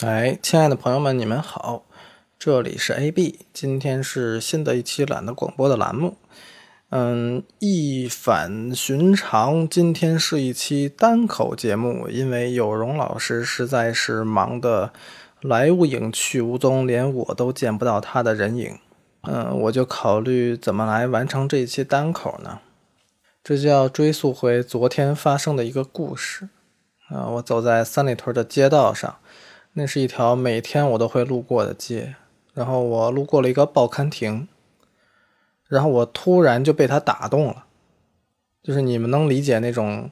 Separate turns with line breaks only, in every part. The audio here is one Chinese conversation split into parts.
哎，亲爱的朋友们，你们好，这里是 AB，今天是新的一期懒得广播的栏目。嗯，一反寻常，今天是一期单口节目，因为有容老师实在是忙得来无影去无踪，连我都见不到他的人影。嗯，我就考虑怎么来完成这一期单口呢？这就要追溯回昨天发生的一个故事。啊，我走在三里屯的街道上。那是一条每天我都会路过的街，然后我路过了一个报刊亭，然后我突然就被它打动了。就是你们能理解那种，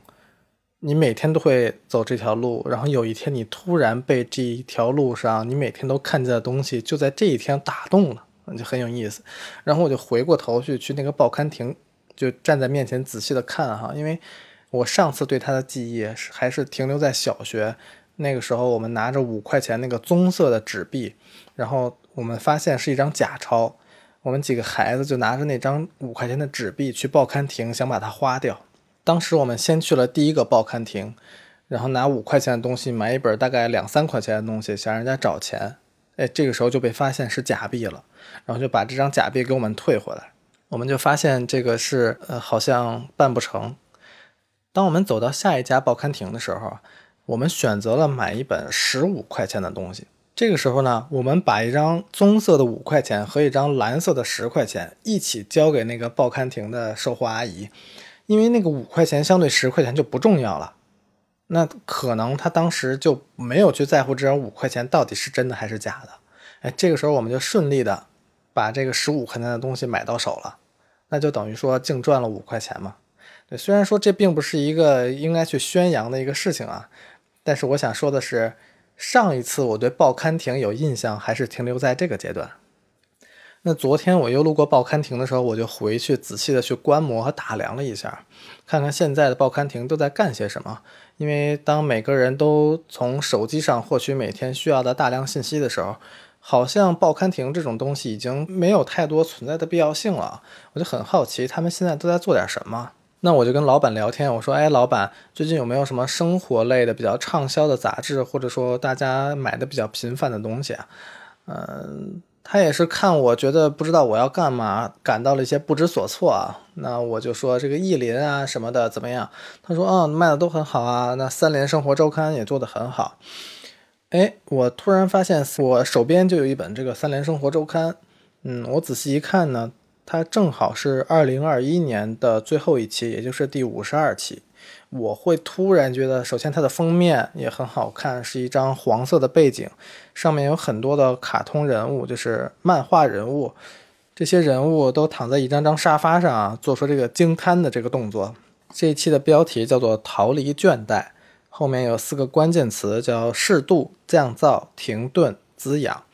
你每天都会走这条路，然后有一天你突然被这一条路上你每天都看见的东西，就在这一天打动了，就很有意思。然后我就回过头去去那个报刊亭，就站在面前仔细的看哈，因为我上次对它的记忆是还是停留在小学。那个时候，我们拿着五块钱那个棕色的纸币，然后我们发现是一张假钞。我们几个孩子就拿着那张五块钱的纸币去报刊亭，想把它花掉。当时我们先去了第一个报刊亭，然后拿五块钱的东西买一本大概两三块钱的东西，想让人家找钱。哎，这个时候就被发现是假币了，然后就把这张假币给我们退回来。我们就发现这个是呃好像办不成。当我们走到下一家报刊亭的时候。我们选择了买一本十五块钱的东西。这个时候呢，我们把一张棕色的五块钱和一张蓝色的十块钱一起交给那个报刊亭的售货阿姨，因为那个五块钱相对十块钱就不重要了。那可能他当时就没有去在乎这张五块钱到底是真的还是假的。哎，这个时候我们就顺利的把这个十五块钱的东西买到手了，那就等于说净赚了五块钱嘛。对，虽然说这并不是一个应该去宣扬的一个事情啊。但是我想说的是，上一次我对报刊亭有印象，还是停留在这个阶段。那昨天我又路过报刊亭的时候，我就回去仔细的去观摩和打量了一下，看看现在的报刊亭都在干些什么。因为当每个人都从手机上获取每天需要的大量信息的时候，好像报刊亭这种东西已经没有太多存在的必要性了。我就很好奇，他们现在都在做点什么。那我就跟老板聊天，我说：“哎，老板，最近有没有什么生活类的比较畅销的杂志，或者说大家买的比较频繁的东西啊？”嗯，他也是看我觉得不知道我要干嘛，感到了一些不知所措啊。那我就说这个意林啊什么的怎么样？他说：“哦，卖的都很好啊。”那三联生活周刊也做得很好。哎，我突然发现我手边就有一本这个三联生活周刊。嗯，我仔细一看呢。它正好是二零二一年的最后一期，也就是第五十二期。我会突然觉得，首先它的封面也很好看，是一张黄色的背景，上面有很多的卡通人物，就是漫画人物。这些人物都躺在一张张沙发上啊，做出这个惊叹的这个动作。这一期的标题叫做“逃离倦怠”，后面有四个关键词，叫适度、降噪、停顿、滋养。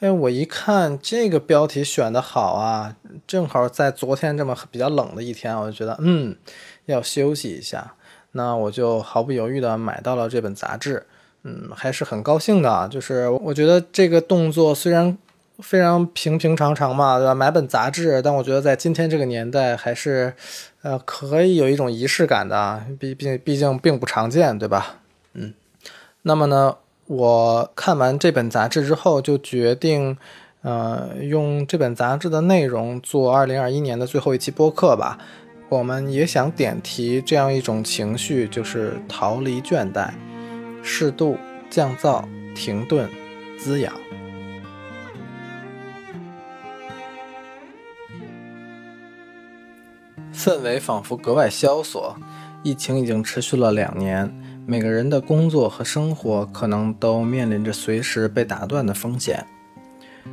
哎，我一看这个标题选的好啊，正好在昨天这么比较冷的一天，我就觉得嗯，要休息一下。那我就毫不犹豫的买到了这本杂志，嗯，还是很高兴的。就是我觉得这个动作虽然非常平平常常嘛，对吧？买本杂志，但我觉得在今天这个年代，还是呃可以有一种仪式感的，毕毕毕竟并不常见，对吧？嗯，那么呢？我看完这本杂志之后，就决定，呃，用这本杂志的内容做二零二一年的最后一期播客吧。我们也想点题这样一种情绪，就是逃离倦怠，适度降噪，停顿，滋养。氛围仿佛格外萧索，疫情已经持续了两年。每个人的工作和生活可能都面临着随时被打断的风险。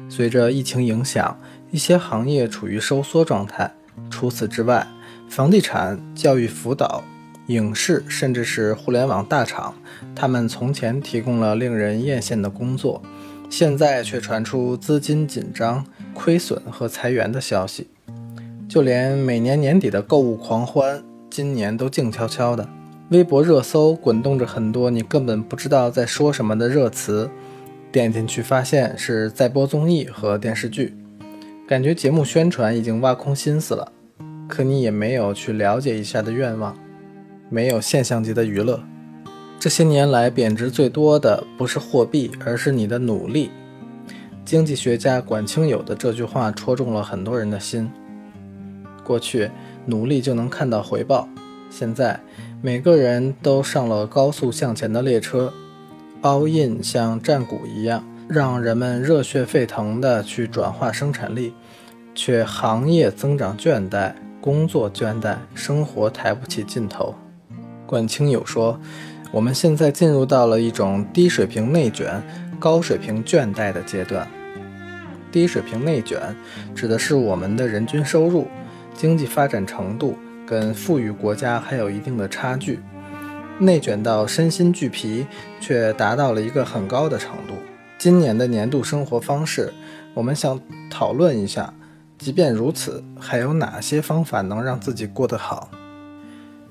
随着疫情影响，一些行业处于收缩状态。除此之外，房地产、教育辅导、影视，甚至是互联网大厂，他们从前提供了令人艳羡的工作，现在却传出资金紧张、亏损和裁员的消息。就连每年年底的购物狂欢，今年都静悄悄的。微博热搜滚动着很多你根本不知道在说什么的热词，点进去发现是在播综艺和电视剧，感觉节目宣传已经挖空心思了，可你也没有去了解一下的愿望，没有现象级的娱乐，这些年来贬值最多的不是货币，而是你的努力。经济学家管清友的这句话戳中了很多人的心。过去努力就能看到回报，现在每个人都上了高速向前的列车，all in 像战鼓一样，让人们热血沸腾地去转化生产力，却行业增长倦怠，工作倦怠，生活抬不起劲头。管清友说：“我们现在进入到了一种低水平内卷。”高水平倦怠的阶段，低水平内卷指的是我们的人均收入、经济发展程度跟富裕国家还有一定的差距，内卷到身心俱疲，却达到了一个很高的程度。今年的年度生活方式，我们想讨论一下，即便如此，还有哪些方法能让自己过得好？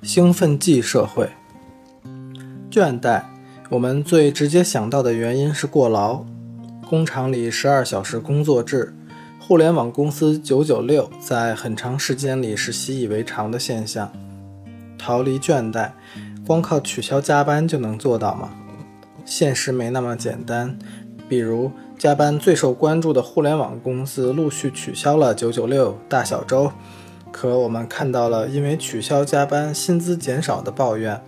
兴奋剂社会，倦怠。我们最直接想到的原因是过劳，工厂里十二小时工作制，互联网公司九九六，在很长时间里是习以为常的现象。逃离倦怠，光靠取消加班就能做到吗？现实没那么简单。比如，加班最受关注的互联网公司陆续取消了九九六大小周，可我们看到了因为取消加班薪资减少的抱怨。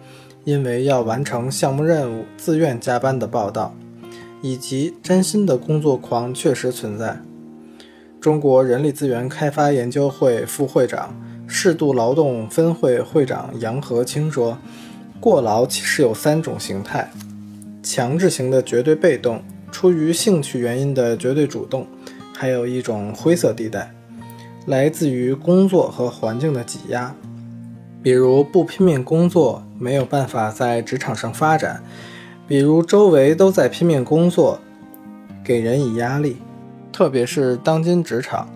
因为要完成项目任务，自愿加班的报道，以及真心的工作狂确实存在。中国人力资源开发研究会副会长、适度劳动分会会长杨和清说：“过劳其实有三种形态：强制型的绝对被动，出于兴趣原因的绝对主动，还有一种灰色地带，来自于工作和环境的挤压。”比如不拼命工作，没有办法在职场上发展；比如周围都在拼命工作，给人以压力。特别是当今职场，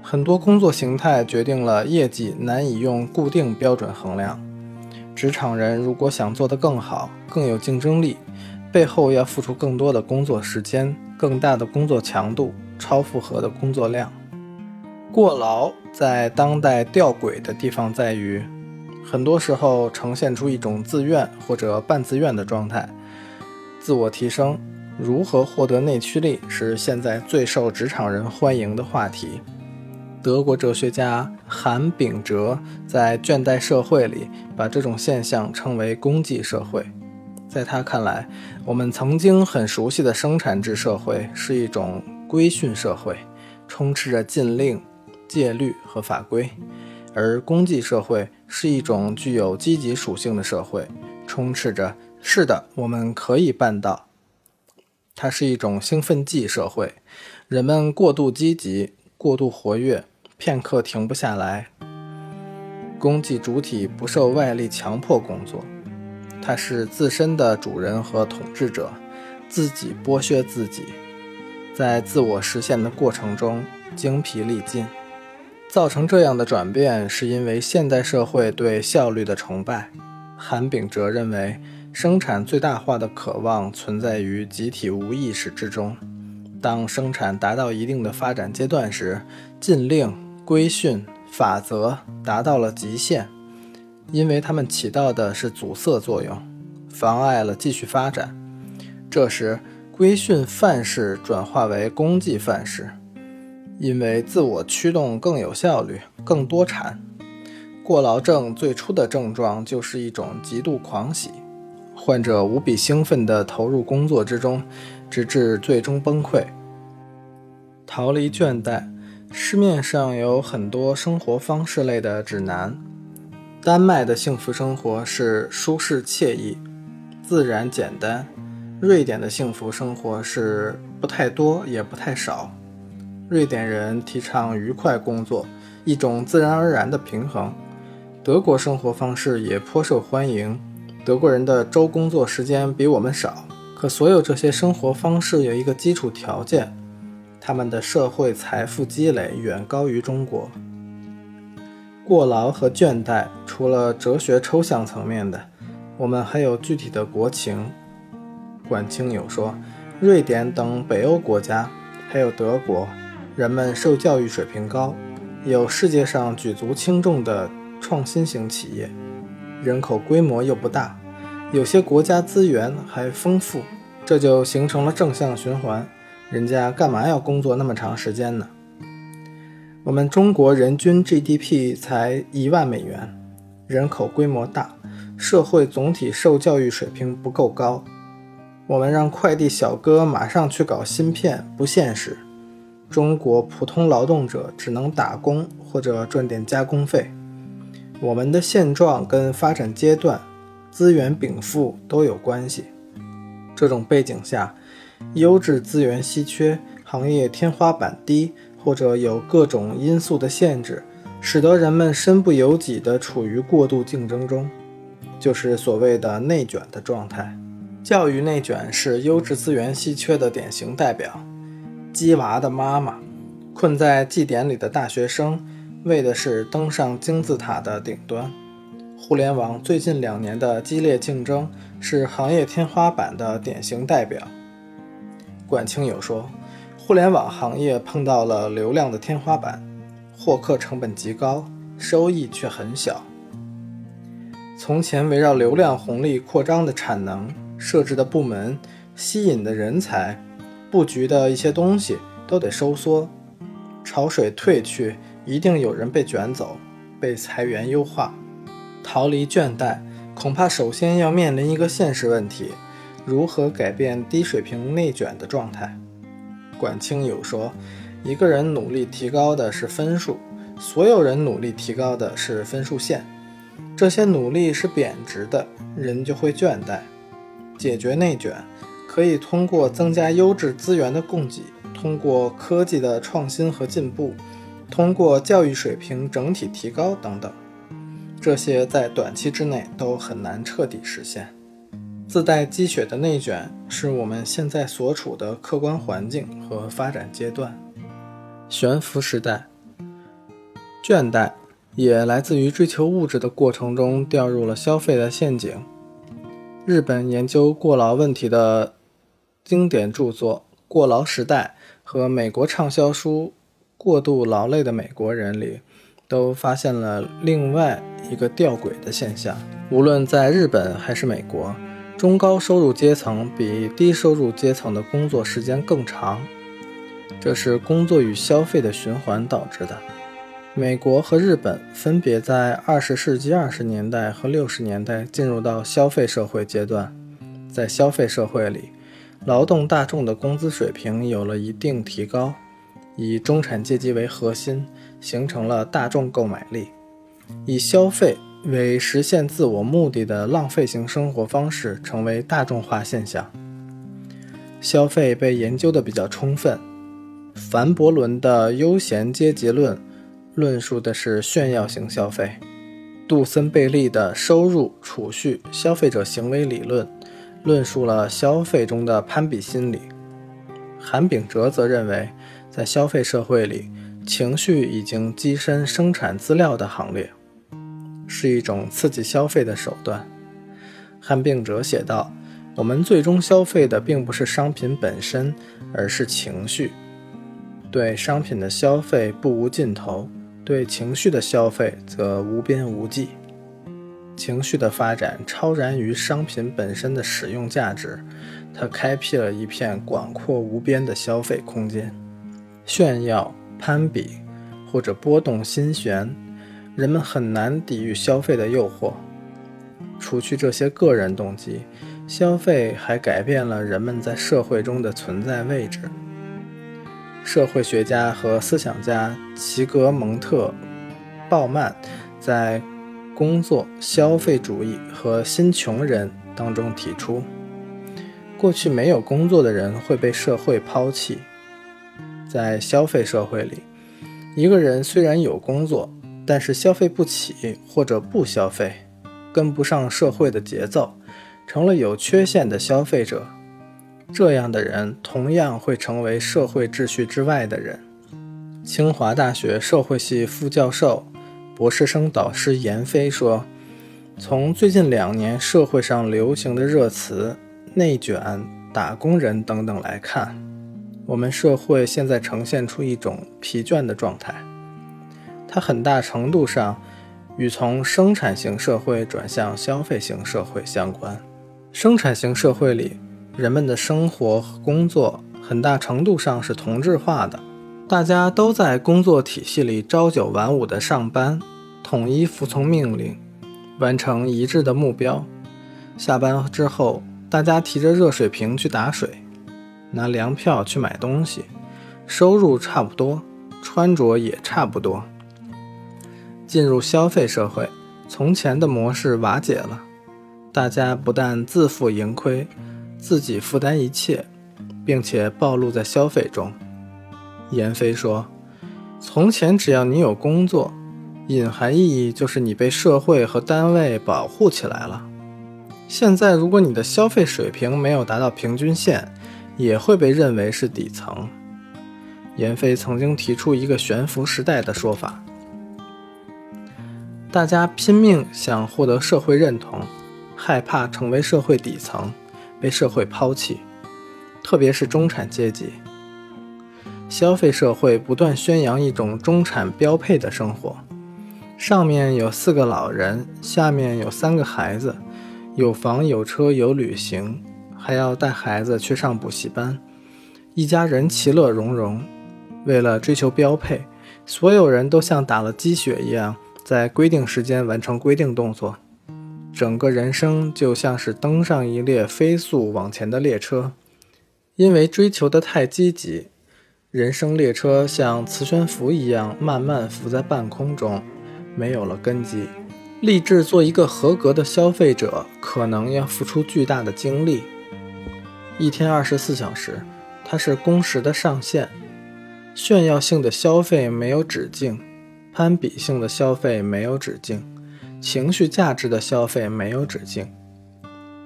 很多工作形态决定了业绩难以用固定标准衡量。职场人如果想做得更好、更有竞争力，背后要付出更多的工作时间、更大的工作强度、超负荷的工作量。过劳在当代吊诡的地方在于。很多时候呈现出一种自愿或者半自愿的状态。自我提升，如何获得内驱力，是现在最受职场人欢迎的话题。德国哲学家韩炳哲在《倦怠社会》里把这种现象称为“功绩社会”。在他看来，我们曾经很熟悉的生产制社会是一种规训社会，充斥着禁令、戒律和法规。而功绩社会是一种具有积极属性的社会，充斥着“是的，我们可以办到”。它是一种兴奋剂社会，人们过度积极、过度活跃，片刻停不下来。功绩主体不受外力强迫工作，它是自身的主人和统治者，自己剥削自己，在自我实现的过程中精疲力尽。造成这样的转变，是因为现代社会对效率的崇拜。韩炳哲认为，生产最大化的渴望存在于集体无意识之中。当生产达到一定的发展阶段时，禁令、规训、法则达到了极限，因为它们起到的是阻塞作用，妨碍了继续发展。这时，规训范式转化为功绩范式。因为自我驱动更有效率、更多产。过劳症最初的症状就是一种极度狂喜，患者无比兴奋地投入工作之中，直至最终崩溃。逃离倦怠，市面上有很多生活方式类的指南。丹麦的幸福生活是舒适惬意、自然简单；瑞典的幸福生活是不太多也不太少。瑞典人提倡愉快工作，一种自然而然的平衡。德国生活方式也颇受欢迎，德国人的周工作时间比我们少。可所有这些生活方式有一个基础条件：他们的社会财富积累远高于中国。过劳和倦怠，除了哲学抽象层面的，我们还有具体的国情。管清友说，瑞典等北欧国家，还有德国。人们受教育水平高，有世界上举足轻重的创新型企业，人口规模又不大，有些国家资源还丰富，这就形成了正向循环。人家干嘛要工作那么长时间呢？我们中国人均 GDP 才一万美元，人口规模大，社会总体受教育水平不够高。我们让快递小哥马上去搞芯片不现实。中国普通劳动者只能打工或者赚点加工费。我们的现状跟发展阶段、资源禀赋都有关系。这种背景下，优质资源稀缺，行业天花板低。或者有各种因素的限制，使得人们身不由己地处于过度竞争中，就是所谓的内卷的状态。教育内卷是优质资源稀缺的典型代表。鸡娃的妈妈，困在绩点里的大学生，为的是登上金字塔的顶端。互联网最近两年的激烈竞争，是行业天花板的典型代表。管清友说。互联网行业碰到了流量的天花板，获客成本极高，收益却很小。从前围绕流量红利扩张的产能、设置的部门、吸引的人才、布局的一些东西都得收缩，潮水退去，一定有人被卷走，被裁员优化，逃离倦怠，恐怕首先要面临一个现实问题：如何改变低水平内卷的状态？管清友说：“一个人努力提高的是分数，所有人努力提高的是分数线。这些努力是贬值的，人就会倦怠。解决内卷，可以通过增加优质资源的供给，通过科技的创新和进步，通过教育水平整体提高等等。这些在短期之内都很难彻底实现。”自带积雪的内卷是我们现在所处的客观环境和发展阶段。悬浮时代，倦怠也来自于追求物质的过程中掉入了消费的陷阱。日本研究过劳问题的经典著作《过劳时代》和美国畅销书《过度劳累的美国人》里，都发现了另外一个吊诡的现象。无论在日本还是美国。中高收入阶层比低收入阶层的工作时间更长，这是工作与消费的循环导致的。美国和日本分别在二十世纪二十年代和六十年代进入到消费社会阶段，在消费社会里，劳动大众的工资水平有了一定提高，以中产阶级为核心，形成了大众购买力，以消费。为实现自我目的的浪费型生活方式成为大众化现象，消费被研究的比较充分。凡伯伦的悠闲阶级论论述的是炫耀型消费，杜森贝利的收入、储蓄、消费者行为理论论述了消费中的攀比心理。韩炳哲则认为，在消费社会里，情绪已经跻身生产资料的行列。是一种刺激消费的手段。汉病者写道：“我们最终消费的并不是商品本身，而是情绪。对商品的消费不无尽头，对情绪的消费则无边无际。情绪的发展超然于商品本身的使用价值，它开辟了一片广阔无边的消费空间。炫耀、攀比，或者波动心弦。”人们很难抵御消费的诱惑。除去这些个人动机，消费还改变了人们在社会中的存在位置。社会学家和思想家齐格蒙特·鲍曼在《工作、消费主义和新穷人》当中提出，过去没有工作的人会被社会抛弃。在消费社会里，一个人虽然有工作，但是消费不起或者不消费，跟不上社会的节奏，成了有缺陷的消费者。这样的人同样会成为社会秩序之外的人。清华大学社会系副教授、博士生导师闫飞说：“从最近两年社会上流行的热词‘内卷’‘打工人’等等来看，我们社会现在呈现出一种疲倦的状态。”它很大程度上与从生产型社会转向消费型社会相关。生产型社会里，人们的生活和工作很大程度上是同质化的，大家都在工作体系里朝九晚五的上班，统一服从命令，完成一致的目标。下班之后，大家提着热水瓶去打水，拿粮票去买东西，收入差不多，穿着也差不多。进入消费社会，从前的模式瓦解了。大家不但自负盈亏，自己负担一切，并且暴露在消费中。闫飞说：“从前只要你有工作，隐含意义就是你被社会和单位保护起来了。现在，如果你的消费水平没有达到平均线，也会被认为是底层。”闫飞曾经提出一个悬浮时代的说法：大家拼命想获得社会认同。害怕成为社会底层，被社会抛弃，特别是中产阶级。消费社会不断宣扬一种中产标配的生活：上面有四个老人，下面有三个孩子，有房有车有旅行，还要带孩子去上补习班，一家人其乐融融。为了追求标配，所有人都像打了鸡血一样，在规定时间完成规定动作。整个人生就像是登上一列飞速往前的列车，因为追求的太积极，人生列车像磁悬浮一样慢慢浮在半空中，没有了根基。立志做一个合格的消费者，可能要付出巨大的精力。一天二十四小时，它是工时的上限。炫耀性的消费没有止境，攀比性的消费没有止境。情绪价值的消费没有止境，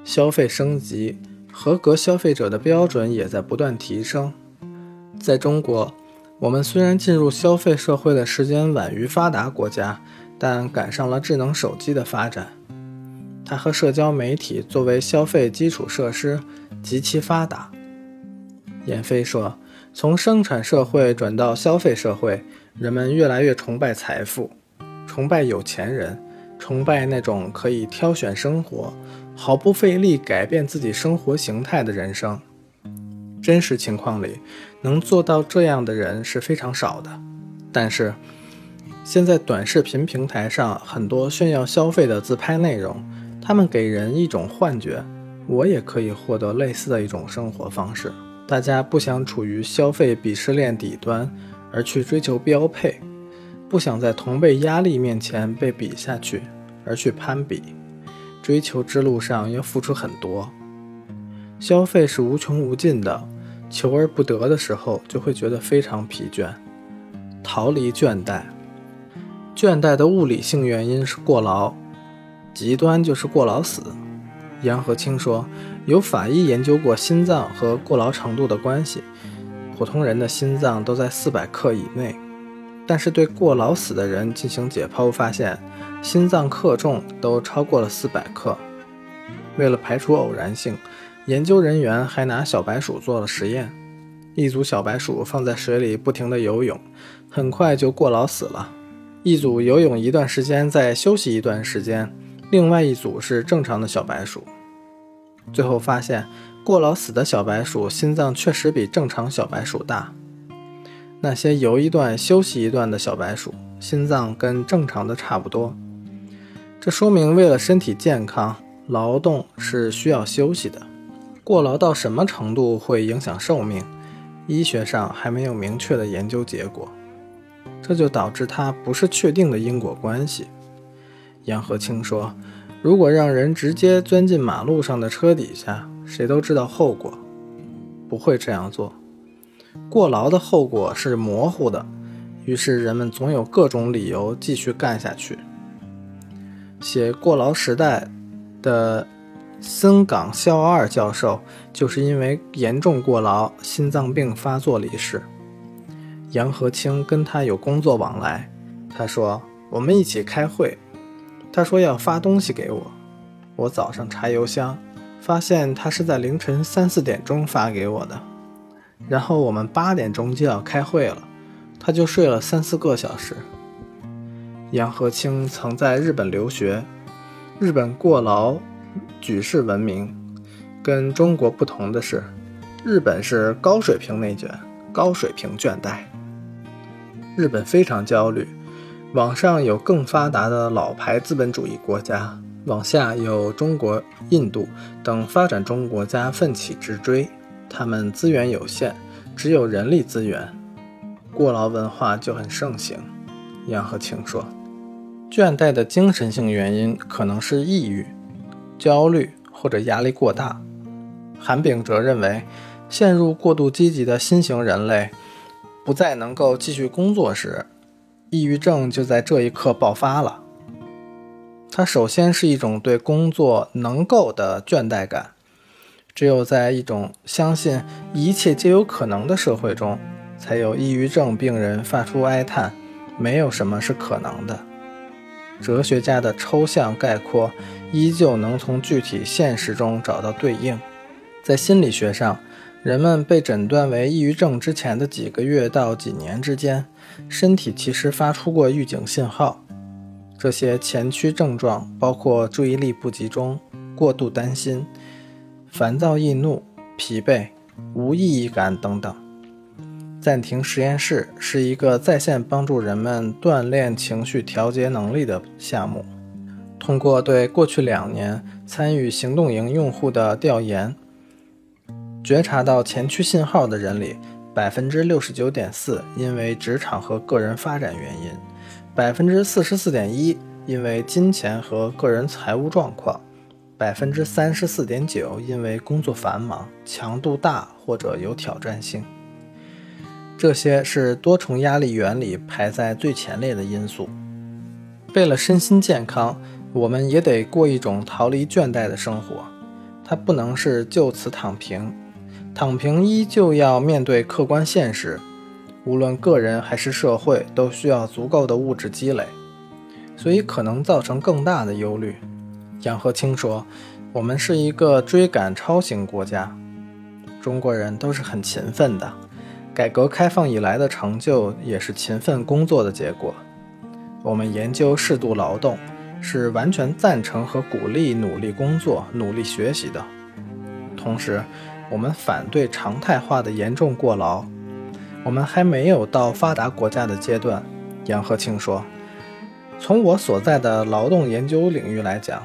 消费升级，合格消费者的标准也在不断提升。在中国，我们虽然进入消费社会的时间晚于发达国家，但赶上了智能手机的发展。它和社交媒体作为消费基础设施极其发达。闫飞说：“从生产社会转到消费社会，人们越来越崇拜财富，崇拜有钱人。”崇拜那种可以挑选生活、毫不费力改变自己生活形态的人生。真实情况里，能做到这样的人是非常少的。但是，现在短视频平台上很多炫耀消费的自拍内容，他们给人一种幻觉：我也可以获得类似的一种生活方式。大家不想处于消费鄙视链底端，而去追求标配。不想在同辈压力面前被比下去，而去攀比，追求之路上要付出很多。消费是无穷无尽的，求而不得的时候，就会觉得非常疲倦，逃离倦怠。倦怠的物理性原因是过劳，极端就是过劳死。杨和清说，有法医研究过心脏和过劳程度的关系，普通人的心脏都在四百克以内。但是对过劳死的人进行解剖，发现心脏克重都超过了四百克。为了排除偶然性，研究人员还拿小白鼠做了实验。一组小白鼠放在水里不停地游泳，很快就过劳死了。一组游泳一段时间再休息一段时间，另外一组是正常的小白鼠。最后发现，过劳死的小白鼠心脏确实比正常小白鼠大。那些游一段休息一段的小白鼠，心脏跟正常的差不多。这说明，为了身体健康，劳动是需要休息的。过劳到什么程度会影响寿命？医学上还没有明确的研究结果，这就导致它不是确定的因果关系。杨和清说：“如果让人直接钻进马路上的车底下，谁都知道后果，不会这样做。”过劳的后果是模糊的，于是人们总有各种理由继续干下去。写《过劳时代》的森冈孝二教授就是因为严重过劳，心脏病发作离世。杨和清跟他有工作往来，他说我们一起开会，他说要发东西给我，我早上查邮箱，发现他是在凌晨三四点钟发给我的。然后我们八点钟就要开会了，他就睡了三四个小时。杨和清曾在日本留学，日本过劳举世闻名，跟中国不同的是，日本是高水平内卷、高水平倦怠。日本非常焦虑，往上有更发达的老牌资本主义国家，往下有中国、印度等发展中国家奋起直追。他们资源有限，只有人力资源，过劳文化就很盛行。杨和清说，倦怠的精神性原因可能是抑郁、焦虑或者压力过大。韩炳哲认为，陷入过度积极的新型人类不再能够继续工作时，抑郁症就在这一刻爆发了。它首先是一种对工作能够的倦怠感。只有在一种相信一切皆有可能的社会中，才有抑郁症病人发出哀叹：“没有什么是可能的。”哲学家的抽象概括依旧能从具体现实中找到对应。在心理学上，人们被诊断为抑郁症之前的几个月到几年之间，身体其实发出过预警信号。这些前驱症状包括注意力不集中、过度担心。烦躁易怒、疲惫、无意义感等等。暂停实验室是一个在线帮助人们锻炼情绪调节能力的项目。通过对过去两年参与行动营用户的调研，觉察到前驱信号的人里，百分之六十九点四因为职场和个人发展原因，百分之四十四点一因为金钱和个人财务状况。百分之三十四点九，因为工作繁忙、强度大或者有挑战性，这些是多重压力原理排在最前列的因素。为了身心健康，我们也得过一种逃离倦怠的生活。它不能是就此躺平，躺平依旧要面对客观现实。无论个人还是社会，都需要足够的物质积累，所以可能造成更大的忧虑。杨和清说：“我们是一个追赶超型国家，中国人都是很勤奋的。改革开放以来的成就也是勤奋工作的结果。我们研究适度劳动，是完全赞成和鼓励努力工作、努力学习的。同时，我们反对常态化的严重过劳。我们还没有到发达国家的阶段。”杨和清说：“从我所在的劳动研究领域来讲。”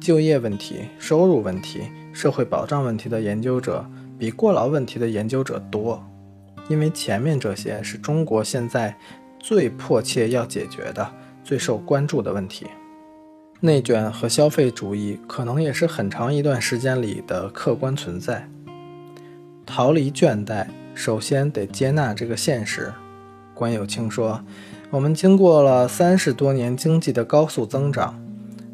就业问题、收入问题、社会保障问题的研究者比过劳问题的研究者多，因为前面这些是中国现在最迫切要解决的、最受关注的问题。内卷和消费主义可能也是很长一段时间里的客观存在。逃离倦怠，首先得接纳这个现实。关有清说：“我们经过了三十多年经济的高速增长。”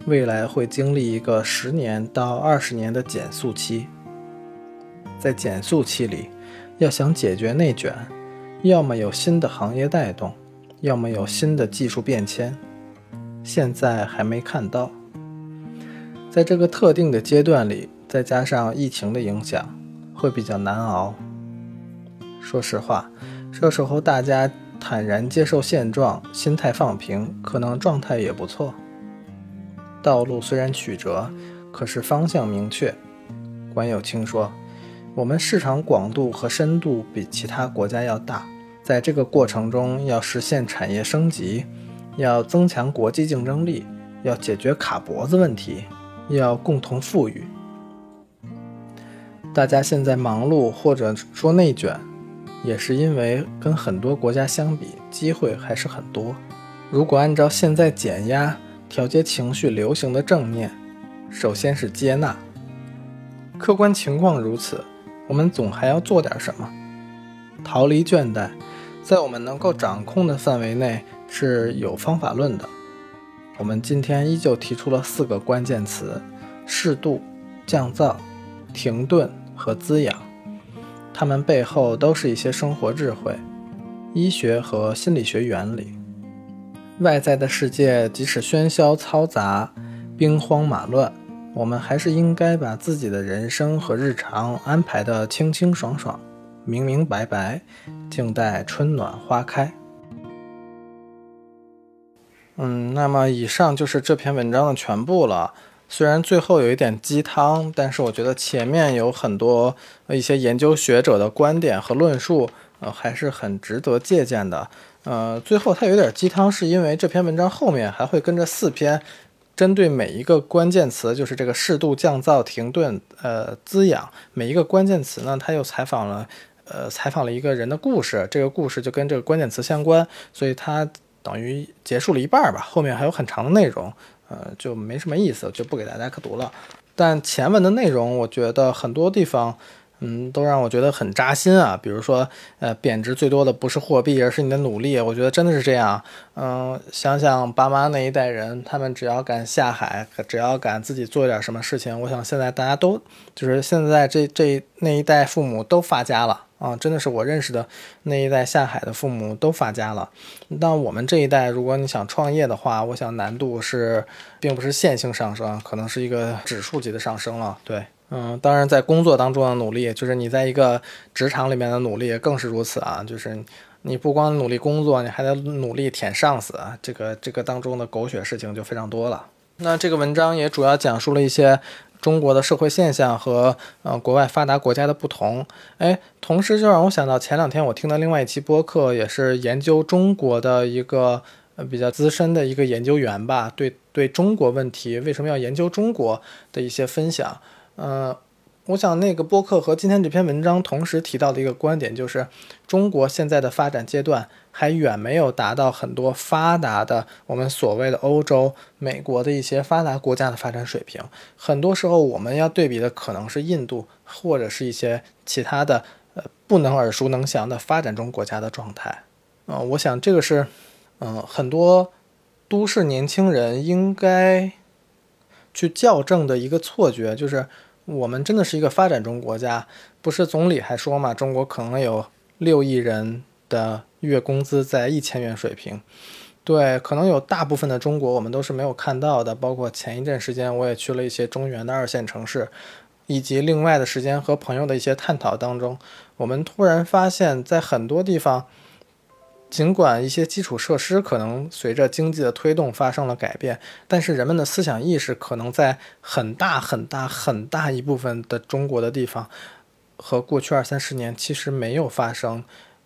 未来会经历一个十年到二十年的减速期，在减速期里，要想解决内卷，要么有新的行业带动，要么有新的技术变迁，现在还没看到。在这个特定的阶段里，再加上疫情的影响，会比较难熬。说实话，这时候大家坦然接受现状，心态放平，可能状态也不错。道路虽然曲折，可是方向明确。关有清说：“我们市场广度和深度比其他国家要大，在这个过程中要实现产业升级，要增强国际竞争力，要解决卡脖子问题，要共同富裕。大家现在忙碌或者说内卷，也是因为跟很多国家相比，机会还是很多。如果按照现在减压。”调节情绪流行的正念，首先是接纳。客观情况如此，我们总还要做点什么？逃离倦怠，在我们能够掌控的范围内是有方法论的。我们今天依旧提出了四个关键词：适度、降噪、停顿和滋养。它们背后都是一些生活智慧、医学和心理学原理。外在的世界即使喧嚣嘈杂、兵荒马乱，我们还是应该把自己的人生和日常安排得清清爽爽、明明白白，静待春暖花开。嗯，那么以上就是这篇文章的全部了。虽然最后有一点鸡汤，但是我觉得前面有很多一些研究学者的观点和论述，呃，还是很值得借鉴的。呃，最后它有点鸡汤，是因为这篇文章后面还会跟着四篇，针对每一个关键词，就是这个适度降噪、停顿、呃滋养，每一个关键词呢，他又采访了，呃，采访了一个人的故事，这个故事就跟这个关键词相关，所以它等于结束了一半吧，后面还有很长的内容，呃，就没什么意思，就不给大家可读了。但前文的内容，我觉得很多地方。嗯，都让我觉得很扎心啊！比如说，呃，贬值最多的不是货币，而是你的努力。我觉得真的是这样。嗯，想想爸妈那一代人，他们只要敢下海，只要敢自己做点什么事情，我想现在大家都就是现在这这那一代父母都发家了啊！真的是我认识的那一代下海的父母都发家了。那我们这一代，如果你想创业的话，我想难度是并不是线性上升，可能是一个指数级的上升了。对。嗯，当然，在工作当中的努力，就是你在一个职场里面的努力更是如此啊！就是你不光努力工作，你还得努力舔上司啊！这个这个当中的狗血事情就非常多了。那这个文章也主要讲述了一些中国的社会现象和呃国外发达国家的不同。哎，同时就让我想到前两天我听的另外一期播客，也是研究中国的一个呃比较资深的一个研究员吧，对对中国问题为什么要研究中国的一些分享。呃，我想那个播客和今天这篇文章同时提到的一个观点就是，中国现在的发展阶段还远没有达到很多发达的我们所谓的欧洲、美国的一些发达国家的发展水平。很多时候我们要对比的可能是印度或者是一些其他的呃不能耳熟能详的发展中国家的状态。呃，我想这个是嗯很多都市年轻人应该去校正的一个错觉，就是。我们真的是一个发展中国家，不是总理还说嘛？中国可能有六亿人的月工资在一千元水平，对，可能有大部分的中国我们都是没有看到的。包括前一阵时间我也去了一些中原的二线城市，以及另外的时间和朋友的一些探讨当中，我们突然发现，在很多地方。尽管一些基础设施可能随着经济的推动发生了改变，但是人们的思想意识可能在很大很大很大一部分的中国的地方，和过去二三十年其实没有发生，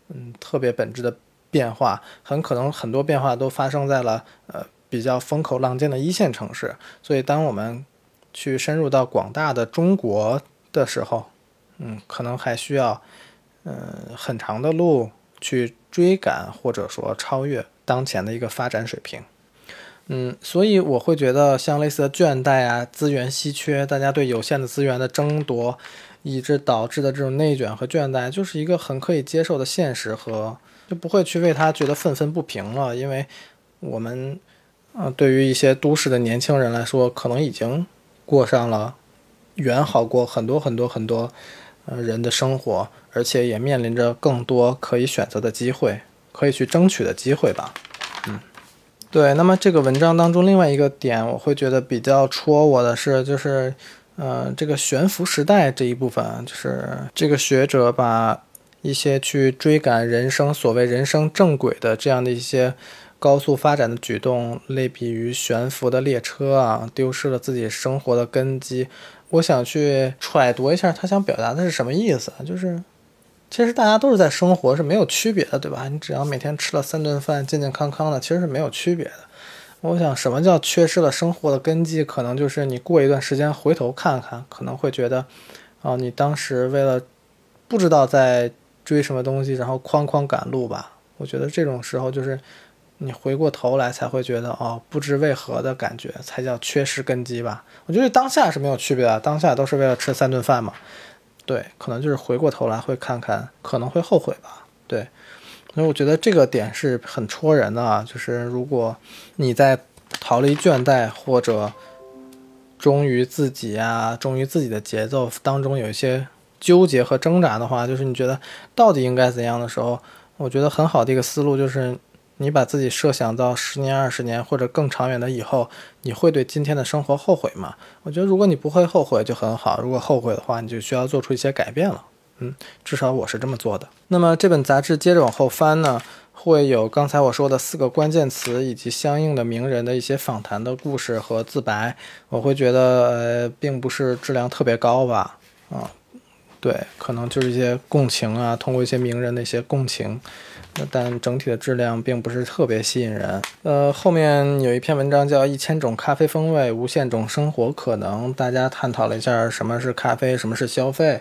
嗯，特别本质的变化。很可能很多变化都发生在了呃比较风口浪尖的一线城市。所以，当我们去深入到广大的中国的时候，嗯，可能还需要嗯很长的路去。追赶或者说超越当前的一个发展水平，嗯，所以我会觉得像类似的倦怠啊、资源稀缺、大家对有限的资源的争夺，以致导致的这种内卷和倦怠，就是一个很可以接受的现实和就不会去为他觉得愤愤不平了，因为我们，呃，对于一些都市的年轻人来说，可能已经过上了远好过很多很多很多。呃，人的生活，而且也面临着更多可以选择的机会，可以去争取的机会吧。嗯，对。那么这个文章当中另外一个点，我会觉得比较戳我的是，就是，呃，这个悬浮时代这一部分，就是这个学者把一些去追赶人生所谓人生正轨的这样的一些高速发展的举动，类比于悬浮的列车啊，丢失了自己生活的根基。我想去揣度一下他想表达的是什么意思，就是，其实大家都是在生活是没有区别的，对吧？你只要每天吃了三顿饭，健健康康的，其实是没有区别的。我想，什么叫缺失了生活的根基？可能就是你过一段时间回头看看，可能会觉得，哦，你当时为了不知道在追什么东西，然后哐哐赶路吧。我觉得这种时候就是。你回过头来才会觉得，哦，不知为何的感觉才叫缺失根基吧？我觉得当下是没有区别的，当下都是为了吃三顿饭嘛。对，可能就是回过头来会看看，可能会后悔吧。对，所以我觉得这个点是很戳人的啊。就是如果你在逃离倦怠或者忠于自己啊、忠于自己的节奏当中有一些纠结和挣扎的话，就是你觉得到底应该怎样的时候，我觉得很好的一个思路就是。你把自己设想到十年、二十年或者更长远的以后，你会对今天的生活后悔吗？我觉得，如果你不会后悔就很好。如果后悔的话，你就需要做出一些改变了。嗯，至少我是这么做的。那么这本杂志接着往后翻呢，会有刚才我说的四个关键词，以及相应的名人的一些访谈的故事和自白。我会觉得，呃，并不是质量特别高吧，啊，对，可能就是一些共情啊，通过一些名人的一些共情。但整体的质量并不是特别吸引人。呃，后面有一篇文章叫《一千种咖啡风味，无限种生活可能》，大家探讨了一下什么是咖啡，什么是消费，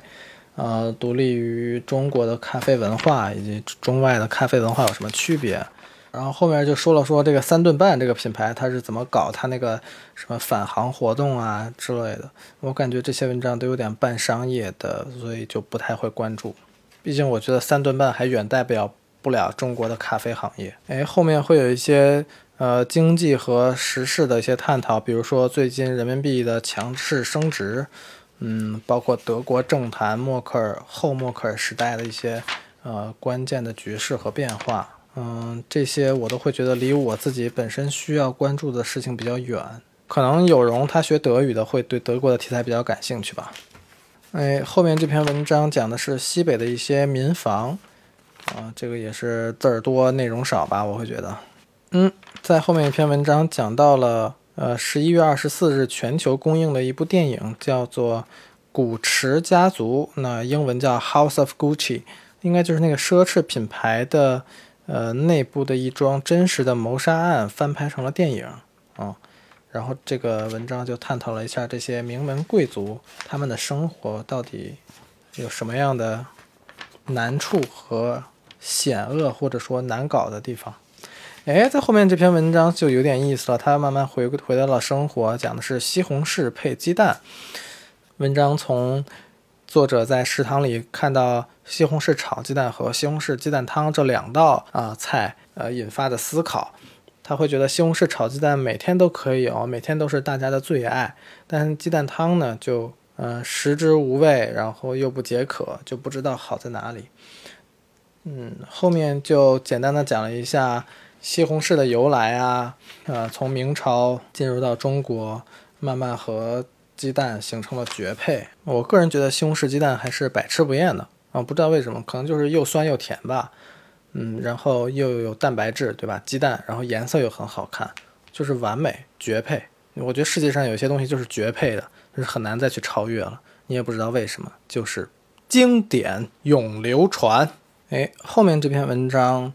呃，独立于中国的咖啡文化以及中外的咖啡文化有什么区别。然后后面就说了说这个三顿半这个品牌它是怎么搞它那个什么返航活动啊之类的。我感觉这些文章都有点半商业的，所以就不太会关注。毕竟我觉得三顿半还远代表。不了中国的咖啡行业，哎，后面会有一些呃经济和时事的一些探讨，比如说最近人民币的强势升值，嗯，包括德国政坛默克尔后默克尔时代的一些呃关键的局势和变化，嗯，这些我都会觉得离我自己本身需要关注的事情比较远，可能有容他学德语的会对德国的题材比较感兴趣吧，哎，后面这篇文章讲的是西北的一些民房。啊，这个也是字儿多内容少吧？我会觉得，嗯，在后面一篇文章讲到了，呃，十一月二十四日全球公映的一部电影叫做《古驰家族》，那英文叫《House of Gucci》，应该就是那个奢侈品牌的，呃，内部的一桩真实的谋杀案翻拍成了电影啊。然后这个文章就探讨了一下这些名门贵族他们的生活到底有什么样的难处和。险恶或者说难搞的地方，哎，在后面这篇文章就有点意思了。他慢慢回回到了生活，讲的是西红柿配鸡蛋。文章从作者在食堂里看到西红柿炒鸡蛋和西红柿鸡蛋汤这两道啊菜，呃引发的思考。他会觉得西红柿炒鸡蛋每天都可以有，每天都是大家的最爱，但鸡蛋汤呢就嗯食之无味，然后又不解渴，就不知道好在哪里。嗯，后面就简单的讲了一下西红柿的由来啊，呃，从明朝进入到中国，慢慢和鸡蛋形成了绝配。我个人觉得西红柿鸡蛋还是百吃不厌的啊，不知道为什么，可能就是又酸又甜吧。嗯，然后又有蛋白质，对吧？鸡蛋，然后颜色又很好看，就是完美绝配。我觉得世界上有些东西就是绝配的，就是很难再去超越了。你也不知道为什么，就是经典永流传。哎，后面这篇文章，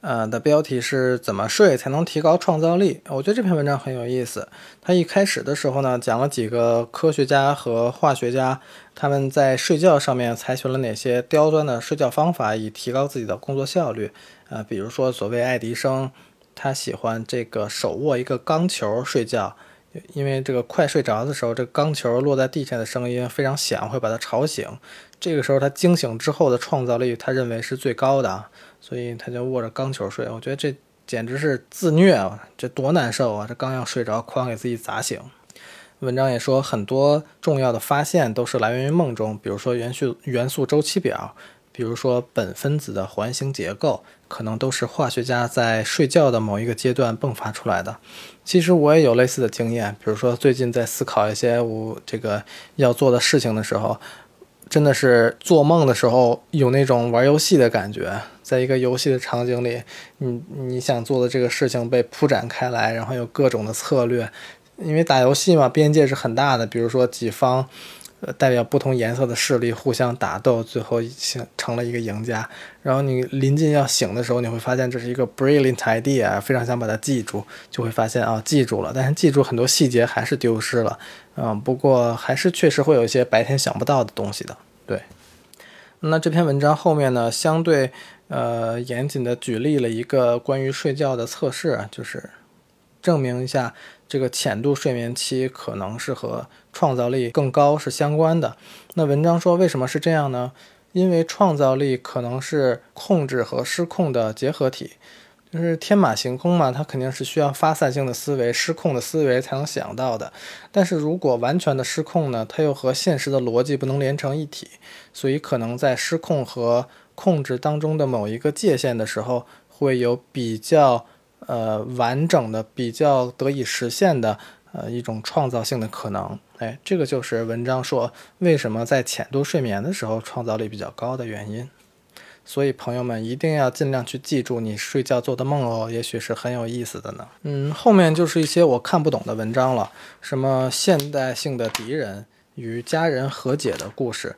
呃的标题是怎么睡才能提高创造力？我觉得这篇文章很有意思。他一开始的时候呢，讲了几个科学家和化学家他们在睡觉上面采取了哪些刁钻的睡觉方法，以提高自己的工作效率。呃，比如说所谓爱迪生，他喜欢这个手握一个钢球睡觉。因为这个快睡着的时候，这个钢球落在地上的声音非常响，会把他吵醒。这个时候他惊醒之后的创造力，他认为是最高的，所以他就握着钢球睡。我觉得这简直是自虐啊！这多难受啊！这刚要睡着，哐给自己砸醒。文章也说，很多重要的发现都是来源于梦中，比如说元素元素周期表。比如说苯分子的环形结构，可能都是化学家在睡觉的某一个阶段迸发出来的。其实我也有类似的经验，比如说最近在思考一些我这个要做的事情的时候，真的是做梦的时候有那种玩游戏的感觉，在一个游戏的场景里，你你想做的这个事情被铺展开来，然后有各种的策略，因为打游戏嘛，边界是很大的，比如说己方。呃，代表不同颜色的势力互相打斗，最后形成了一个赢家。然后你临近要醒的时候，你会发现这是一个 brilliant idea，非常想把它记住，就会发现啊，记住了，但是记住很多细节还是丢失了。嗯，不过还是确实会有一些白天想不到的东西的。对，那这篇文章后面呢，相对呃严谨的举例了一个关于睡觉的测试，就是证明一下。这个浅度睡眠期可能是和创造力更高是相关的。那文章说为什么是这样呢？因为创造力可能是控制和失控的结合体，就是天马行空嘛，它肯定是需要发散性的思维、失控的思维才能想到的。但是如果完全的失控呢，它又和现实的逻辑不能连成一体，所以可能在失控和控制当中的某一个界限的时候，会有比较。呃，完整的比较得以实现的呃一种创造性的可能，哎，这个就是文章说为什么在浅度睡眠的时候创造力比较高的原因。所以朋友们一定要尽量去记住你睡觉做的梦哦，也许是很有意思的呢。嗯，后面就是一些我看不懂的文章了，什么现代性的敌人与家人和解的故事，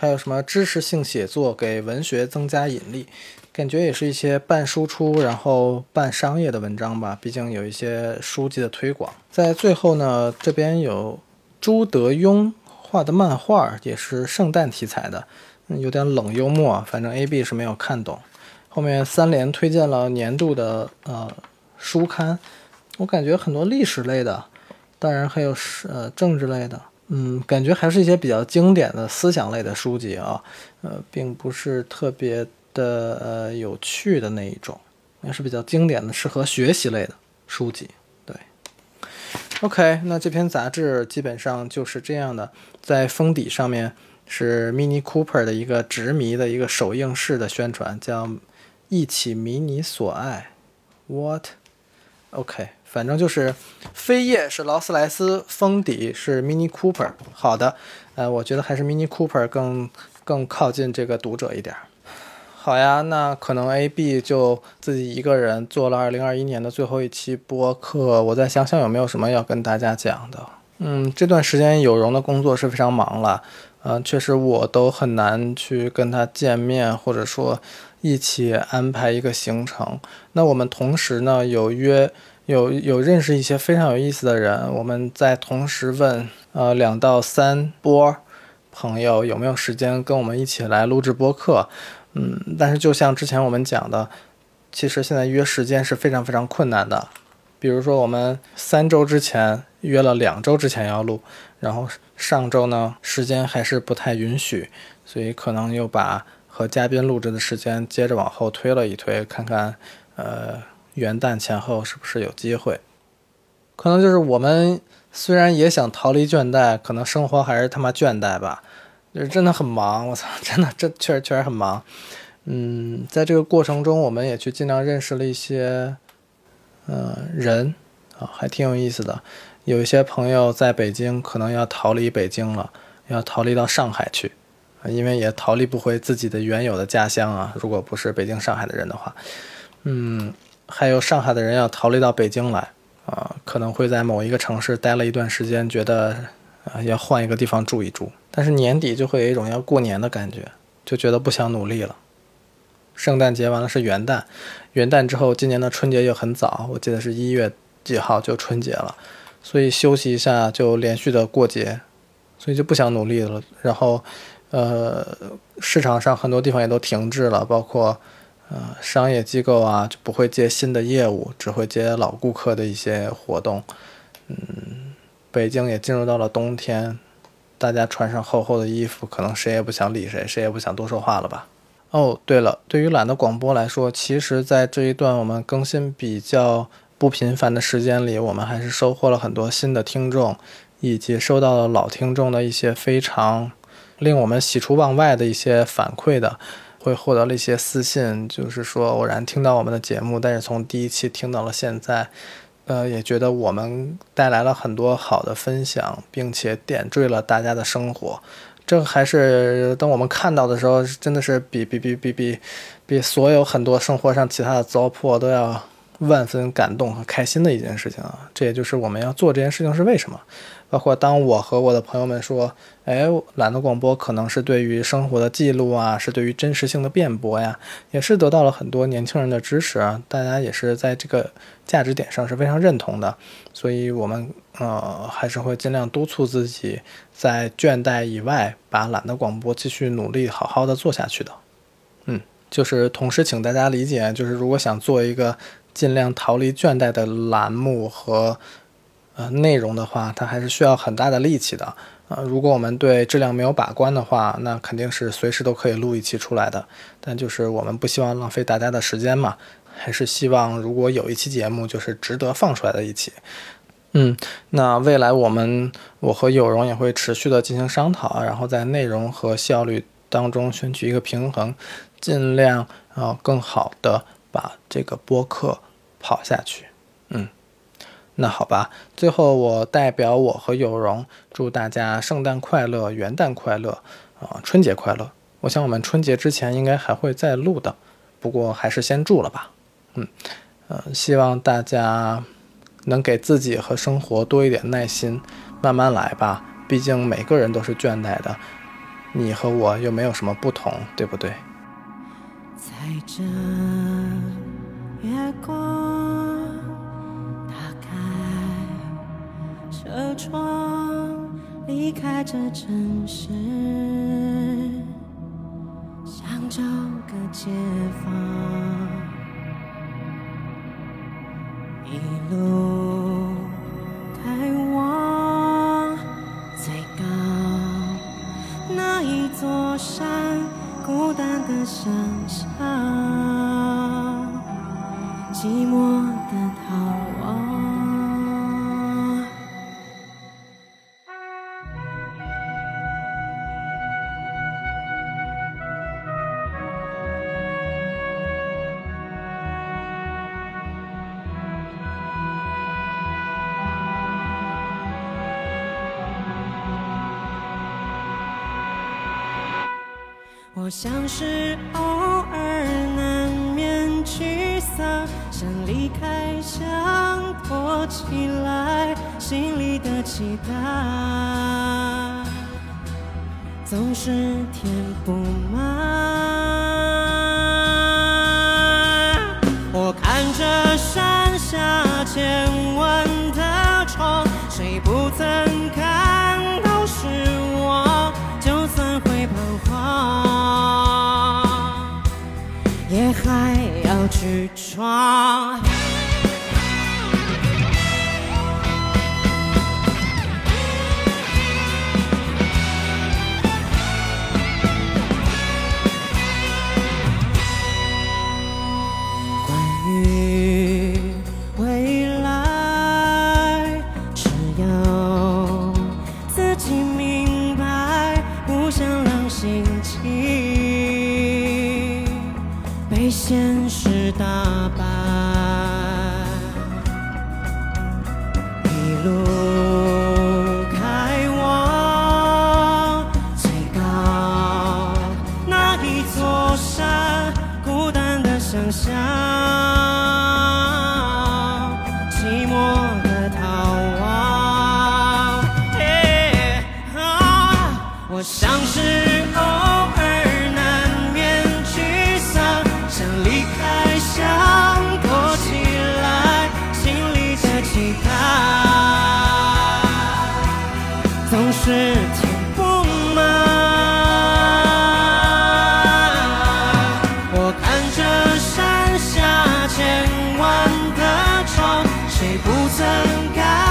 还有什么知识性写作给文学增加引力，感觉也是一些半输出然后半商业的文章吧。毕竟有一些书籍的推广。在最后呢，这边有朱德庸画的漫画，也是圣诞题材的。有点冷幽默，反正 A B 是没有看懂。后面三连推荐了年度的呃书刊，我感觉很多历史类的，当然还有是呃政治类的，嗯，感觉还是一些比较经典的思想类的书籍啊，呃，并不是特别的呃有趣的那一种，也是比较经典的，适合学习类的书籍。对，OK，那这篇杂志基本上就是这样的，在封底上面。是 Mini Cooper 的一个执迷的一个首映式的宣传，叫“一起迷你所爱”。What？OK，反正就是扉页是劳斯莱斯，封底是 Mini Cooper。好的，呃，我觉得还是 Mini Cooper 更更靠近这个读者一点。好呀，那可能 AB 就自己一个人做了2021年的最后一期播客。我再想想有没有什么要跟大家讲的。嗯，这段时间有容的工作是非常忙了。嗯，确实我都很难去跟他见面，或者说一起安排一个行程。那我们同时呢有约，有有认识一些非常有意思的人，我们在同时问，呃，两到三波朋友有没有时间跟我们一起来录制播客。嗯，但是就像之前我们讲的，其实现在约时间是非常非常困难的。比如说我们三周之前约了两周之前要录。然后上周呢，时间还是不太允许，所以可能又把和嘉宾录制的时间接着往后推了一推，看看，呃，元旦前后是不是有机会？可能就是我们虽然也想逃离倦怠，可能生活还是他妈倦怠吧，就是真的很忙，我操，真的这确实确实很忙。嗯，在这个过程中，我们也去尽量认识了一些，呃，人啊，还挺有意思的。有一些朋友在北京，可能要逃离北京了，要逃离到上海去，因为也逃离不回自己的原有的家乡啊。如果不是北京、上海的人的话，嗯，还有上海的人要逃离到北京来，啊，可能会在某一个城市待了一段时间，觉得啊要换一个地方住一住。但是年底就会有一种要过年的感觉，就觉得不想努力了。圣诞节完了是元旦，元旦之后今年的春节又很早，我记得是一月几号就春节了。所以休息一下就连续的过节，所以就不想努力了。然后，呃，市场上很多地方也都停滞了，包括呃商业机构啊，就不会接新的业务，只会接老顾客的一些活动。嗯，北京也进入到了冬天，大家穿上厚厚的衣服，可能谁也不想理谁，谁也不想多说话了吧。哦，对了，对于懒得广播来说，其实在这一段我们更新比较。不频繁的时间里，我们还是收获了很多新的听众，以及收到了老听众的一些非常令我们喜出望外的一些反馈的，会获得了一些私信，就是说偶然听到我们的节目，但是从第一期听到了现在，呃，也觉得我们带来了很多好的分享，并且点缀了大家的生活。这还是当我们看到的时候，真的是比比比比比比所有很多生活上其他的糟粕都要。万分感动和开心的一件事情啊！这也就是我们要做这件事情是为什么。包括当我和我的朋友们说：“哎，懒得广播可能是对于生活的记录啊，是对于真实性的辩驳呀，也是得到了很多年轻人的支持啊。大家也是在这个价值点上是非常认同的，所以我们呃还是会尽量督促自己在倦怠以外，把懒得广播继续努力好好的做下去的。嗯，就是同时请大家理解，就是如果想做一个。尽量逃离倦怠的栏目和呃内容的话，它还是需要很大的力气的啊。如果我们对质量没有把关的话，那肯定是随时都可以录一期出来的。但就是我们不希望浪费大家的时间嘛，还是希望如果有一期节目就是值得放出来的一期。嗯，那未来我们我和有容也会持续的进行商讨，然后在内容和效率当中选取一个平衡，尽量啊更好的把这个播客。跑下去，那好吧。最后，我代表我和有容祝大家圣诞快乐、元旦快乐啊，春节快乐我想我们春节之前应该还会再录的，不过还是先祝了吧。嗯，呃，希望大家能给自己和生活多一点耐心，慢慢来吧。毕竟每个人都是倦怠的，你和我又没有什么不同，对不对？
在这月光，车窗，离开这城市，想找个解放，一路我像是偶尔难免沮丧，想离开，想躲起来，心里的期待。总是填不满去闯。谁不曾改？